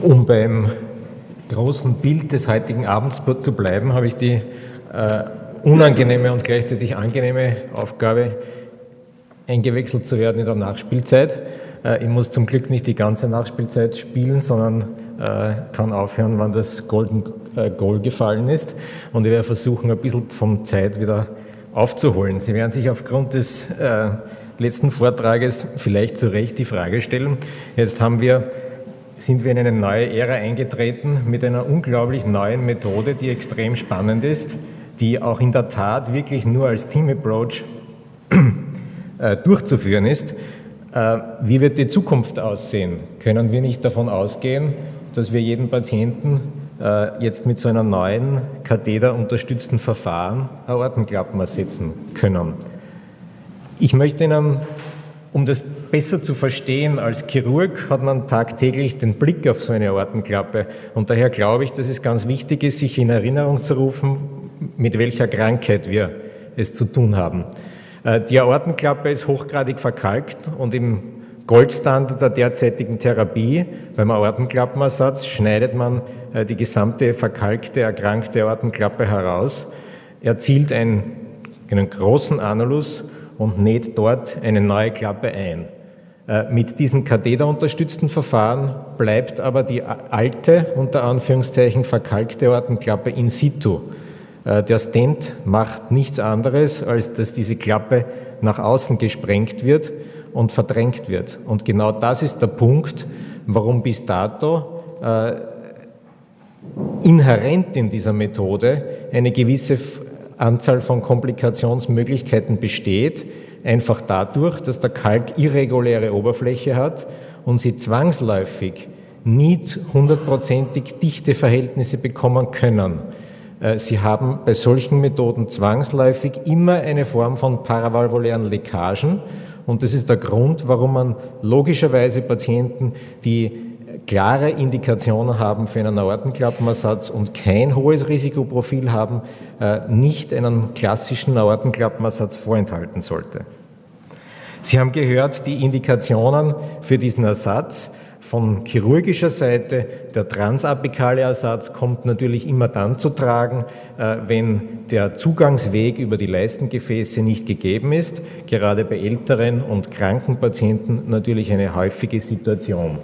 Um beim großen Bild des heutigen Abends zu bleiben, habe ich die äh, unangenehme und gleichzeitig angenehme Aufgabe, eingewechselt zu werden in der Nachspielzeit. Äh, ich muss zum Glück nicht die ganze Nachspielzeit spielen, sondern äh, kann aufhören, wann das Golden äh, Goal gefallen ist. Und ich werde versuchen, ein bisschen vom Zeit wieder aufzuholen. Sie werden sich aufgrund des äh, letzten Vortrages vielleicht zu Recht die Frage stellen. Jetzt haben wir sind wir in eine neue Ära eingetreten mit einer unglaublich neuen Methode, die extrem spannend ist, die auch in der Tat wirklich nur als Team Approach äh, durchzuführen ist. Äh, wie wird die Zukunft aussehen? Können wir nicht davon ausgehen, dass wir jeden Patienten äh, jetzt mit so einer neuen katheterunterstützten Verfahren Aortenklappen ersetzen können? Ich möchte Ihnen, um das besser zu verstehen, als Chirurg hat man tagtäglich den Blick auf so eine Aortenklappe. Und daher glaube ich, dass es ganz wichtig ist, sich in Erinnerung zu rufen, mit welcher Krankheit wir es zu tun haben. Äh, die Aortenklappe ist hochgradig verkalkt und im Goldstandard der derzeitigen Therapie beim Aortenklappenersatz schneidet man äh, die gesamte verkalkte, erkrankte Aortenklappe heraus, erzielt einen, einen großen Annulus und näht dort eine neue Klappe ein. Äh, mit diesen katheterunterstützten Verfahren bleibt aber die alte, unter Anführungszeichen verkalkte Aortenklappe in situ. Äh, der Stent macht nichts anderes, als dass diese Klappe nach außen gesprengt wird und verdrängt wird. Und genau das ist der Punkt, warum bis dato äh, inhärent in dieser Methode eine gewisse Anzahl von Komplikationsmöglichkeiten besteht, einfach dadurch, dass der Kalk irreguläre Oberfläche hat und sie zwangsläufig nie hundertprozentig dichte Verhältnisse bekommen können. Äh, sie haben bei solchen Methoden zwangsläufig immer eine Form von paravalvulären Leckagen und das ist der Grund, warum man logischerweise Patienten, die klare Indikationen haben für einen Aortenklappenersatz und kein hohes Risikoprofil haben, äh, nicht einen klassischen Aortenklappenersatz vorenthalten sollte. Sie haben gehört, die Indikationen für diesen Ersatz von chirurgischer Seite, der transapikale Ersatz kommt natürlich immer dann zu tragen, äh, wenn der Zugangsweg über die Leistengefäße nicht gegeben ist, gerade bei älteren und kranken Patienten natürlich eine häufige Situation.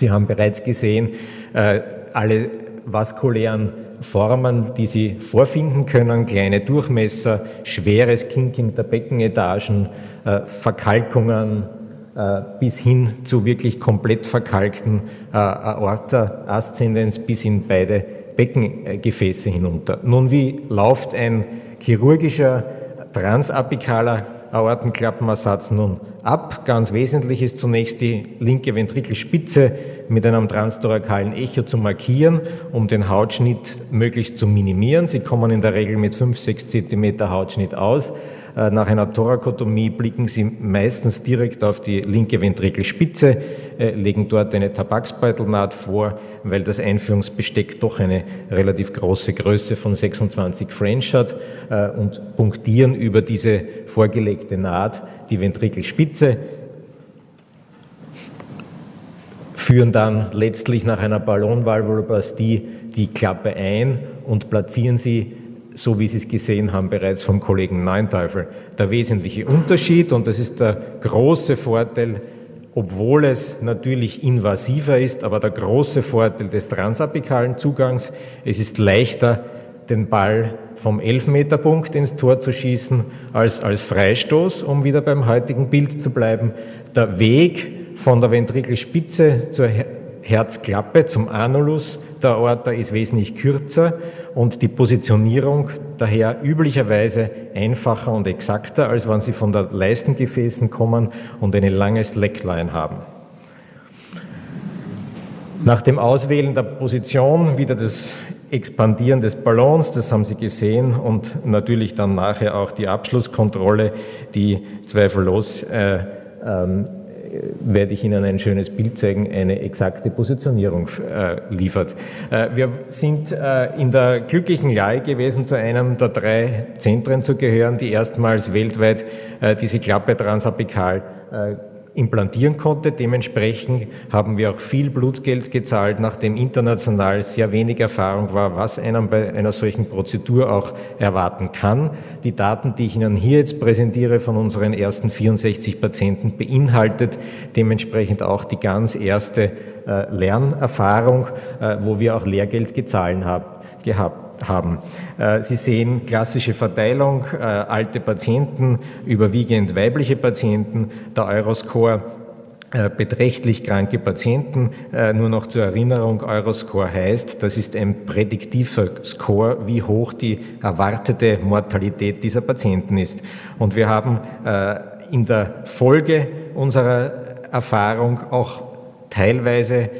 Sie haben bereits gesehen, äh, alle vaskulären Formen, die Sie vorfinden können, kleine Durchmesser, schweres Kinking der Beckenetagen, äh, Verkalkungen, äh, bis hin zu wirklich komplett verkalkten Aorta Aszendenz bis in beide Beckengefäße hinunter. Nun, wie läuft ein chirurgischer transapikaler Aortenklappenersatz nun ab? Ganz wesentlich ist zunächst die linke Ventrikelspitze mit einem transtorakalen Echo zu markieren, um den Hautschnitt möglichst zu minimieren. Sie kommen in der Regel mit 5-6 cm Hautschnitt aus. Äh, nach einer Thorakotomie blicken Sie meistens direkt auf die linke Ventrikelspitze, äh, legen dort eine Tabaksbeutelnaht vor, weil das Einführungsbesteck doch eine relativ große Größe von 26 French hat äh, und punktieren über diese vorgelegte Naht die Ventrikelspitze, führen dann letztlich nach einer Ballonvalvuloplastie die Klappe ein und platzieren sie so wie Sie es gesehen haben bereits vom Kollegen Neunteufel, der wesentliche Unterschied und das ist der große Vorteil, obwohl es natürlich invasiver ist, aber der große Vorteil des transapikalen Zugangs, es ist leichter, den Ball vom Elfmeterpunkt ins Tor zu schießen, als als Freistoß, um wieder beim heutigen Bild zu bleiben. Der Weg von der Ventrikelspitze zur Herzklappe, zum Anulus der Aorta ist wesentlich kürzer und die Positionierung daher üblicherweise einfacher und exakter, als wenn Sie von der Leistengefäßen kommen und eine lange Slackline haben. Nach dem Auswählen der Position wieder das Expandieren des Ballons, das haben Sie gesehen, und natürlich dann nachher auch die Abschlusskontrolle, die zweifellos äh, ähm, werde ich Ihnen ein schönes Bild zeigen, eine exakte Positionierung äh, liefert. Äh, wir sind äh, in der glücklichen Lage gewesen, zu einem der drei Zentren zu gehören, die erstmals weltweit äh, diese Klappe transapikal äh, implantieren konnte. Dementsprechend haben wir auch viel Blutgeld gezahlt, nachdem international sehr wenig Erfahrung war, was einem bei einer solchen Prozedur auch erwarten kann. Die Daten, die ich Ihnen hier jetzt präsentiere von unseren ersten 64 Patienten, beinhaltet dementsprechend auch die ganz erste äh, Lernerfahrung, äh, wo wir auch Lehrgeld gezahlt haben, gehabt haben. Äh, Sie sehen klassische Verteilung, alte Patienten, überwiegend weibliche Patienten, der Euroscore beträchtlich kranke Patienten. Nur noch zur Erinnerung, Euroscore heißt, das ist ein prädiktiver Score, wie hoch die erwartete Mortalität dieser Patienten ist. Und wir haben in der Folge unserer Erfahrung auch teilweise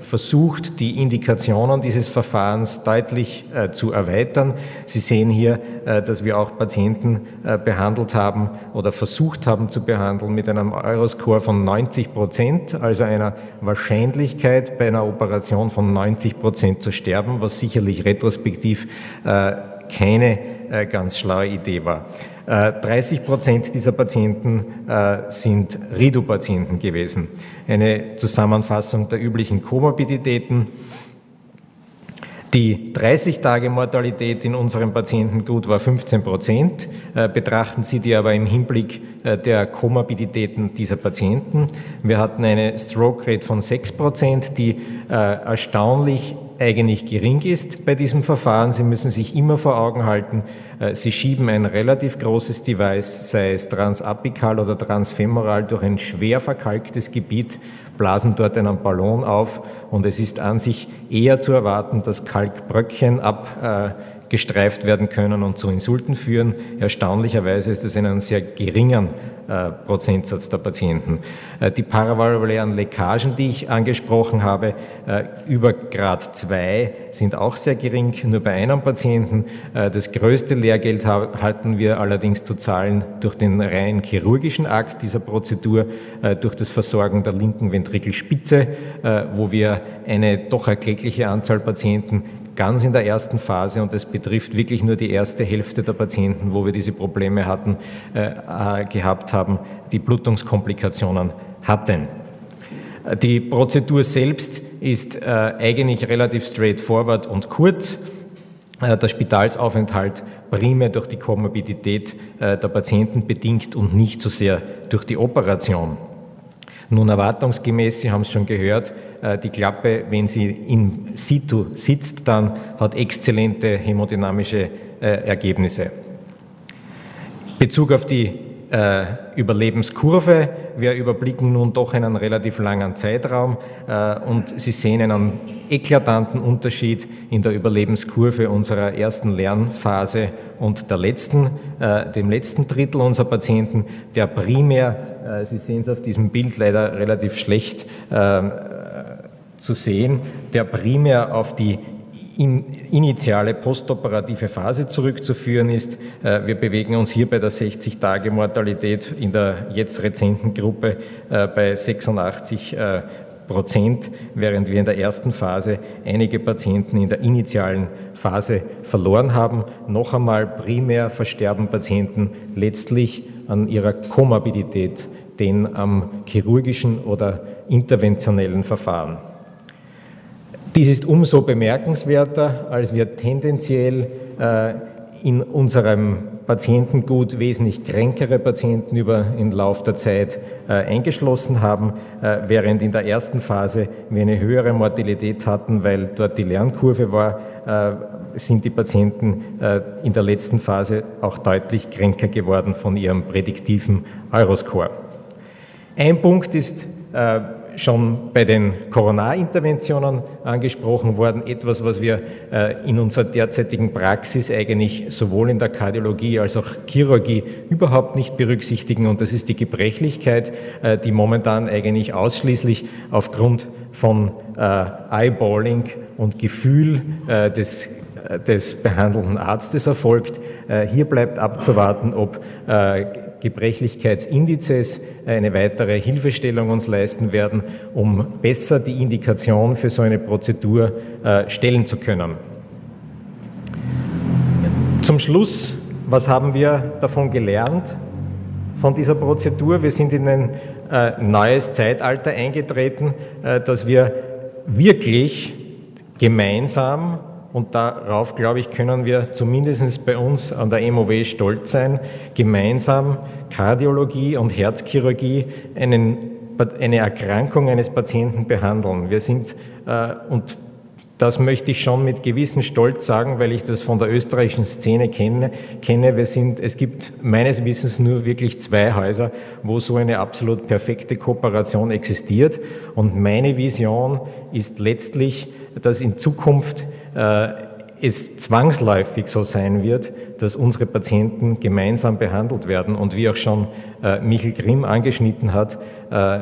versucht, die Indikationen dieses Verfahrens deutlich äh, zu erweitern. Sie sehen hier, äh, dass wir auch Patienten äh, behandelt haben oder versucht haben zu behandeln mit einem Euroscore von 90 Prozent, also einer Wahrscheinlichkeit bei einer Operation von 90 Prozent zu sterben, was sicherlich retrospektiv äh, keine äh, ganz schlaue Idee war. 30 äh, Prozent dieser Patienten äh, sind Ridu-Patienten gewesen. Eine Zusammenfassung der üblichen Komorbiditäten. Die 30-Tage-Mortalität in unserem Patientengut war 15 Prozent. Betrachten Sie die aber im Hinblick der Komorbiditäten dieser Patienten. Wir hatten eine Stroke-Rate von 6 Prozent, die erstaunlich eigentlich gering ist bei diesem Verfahren. Sie müssen sich immer vor Augen halten, äh, Sie schieben ein relativ großes Device, sei es transapikal oder transfemoral, durch ein schwer verkalktes Gebiet, blasen dort einen Ballon auf und es ist an sich eher zu erwarten, dass Kalkbröckchen abgestreift werden können und zu Insulten führen. Erstaunlicherweise ist es in einem sehr geringen äh, Prozentsatz der Patienten. Äh, die paravalvulären Leckagen, die ich angesprochen habe, äh, über Grad 2 sind auch sehr gering, nur bei einem Patienten. Das größte Lehrgeld halten wir allerdings zu zahlen durch den rein chirurgischen Akt dieser Prozedur, durch das Versorgen der linken Ventrikelspitze, wo wir eine doch erklägliche Anzahl Patienten ganz in der ersten Phase und es betrifft wirklich nur die erste Hälfte der Patienten, wo wir diese Probleme hatten, äh, äh gehabt haben, die Blutungskomplikationen hatten. Die Prozedur selbst ist äh, eigentlich relativ straightforward und kurz. Äh, der Spitalsaufenthalt primär durch die Komorbidität äh, der Patienten bedingt und nicht so sehr durch die Operation. Nun erwartungsgemäß, Sie haben es schon gehört, äh, die Klappe, wenn sie in situ sitzt, dann hat exzellente hämodynamische äh, Ergebnisse. Bezug auf die äh, Überlebenskurve. Wir überblicken nun doch einen relativ langen Zeitraum äh, und Sie sehen einen eklatanten Unterschied in der Überlebenskurve unserer ersten Lernphase und der letzten, äh, dem letzten Drittel unserer Patienten, der primär, Sie sehen es auf diesem Bild leider relativ schlecht, ähm, zu sehen, der primär auf die initiale postoperative Phase zurückzuführen ist. Äh, wir bewegen uns hier bei der 60-Tage-Mortalität in der jetzt rezenten Gruppe äh, bei 86 äh, Prozent, während wir in der ersten Phase einige Patienten in der initialen Phase verloren haben. Noch einmal primär versterben Patienten letztlich an ihrer Komorbidität, den am chirurgischen oder interventionellen Verfahren. Dies ist umso bemerkenswerter, als wir tendenziell äh, in unserem Patientengut wesentlich kränkere Patienten über den Lauf der Zeit äh, eingeschlossen haben, äh, während in der ersten Phase wir eine höhere Mortalität hatten, weil dort die Lernkurve war, sind die Patienten in der letzten Phase auch deutlich kränker geworden von ihrem prädiktiven Euroscore. Ein Punkt ist schon bei den Coronarinterventionen angesprochen worden, etwas, was wir äh, in unserer derzeitigen Praxis eigentlich sowohl in der Kardiologie als auch Chirurgie überhaupt nicht berücksichtigen und das ist die Gebrechlichkeit, äh, die momentan eigentlich ausschließlich aufgrund von äh, Eyeballing und Gefühl des des behandelnden Arztes erfolgt. Hier bleibt abzuwarten, ob Gebrechlichkeitsindizes eine weitere Hilfestellung uns leisten werden, um besser die Indikation für so eine Prozedur äh, stellen zu können. Zum Schluss, was haben wir davon gelernt von dieser Prozedur? Wir sind in den äh, neues Zeitalter eingetreten, äh, dass wir wirklich gemeinsam und darauf, glaube ich, können wir zumindest bei uns an der MOW stolz sein, gemeinsam Kardiologie und Herzchirurgie einen, eine Erkrankung eines Patienten behandeln. Wir sind, äh, und das möchte ich schon mit gewissem Stolz sagen, weil ich das von der österreichischen Szene kenne. kenne. Wir sind, es gibt meines Wissens nur wirklich zwei Häuser, wo so eine absolut perfekte Kooperation existiert. Und meine Vision ist letztlich, dass in Zukunft es zwangsläufig so sein wird, dass unsere Patienten gemeinsam behandelt werden. Und wie auch schon äh, Michael Grimm angeschnitten hat, äh,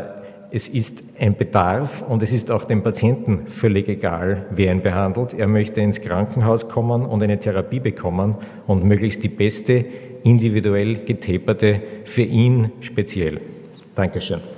es ist ein Bedarf und es ist auch dem Patienten völlig egal, wer ihn behandelt. Er möchte ins Krankenhaus kommen und eine Therapie bekommen und möglichst die beste, individuell getaperte für ihn speziell. Dankeschön.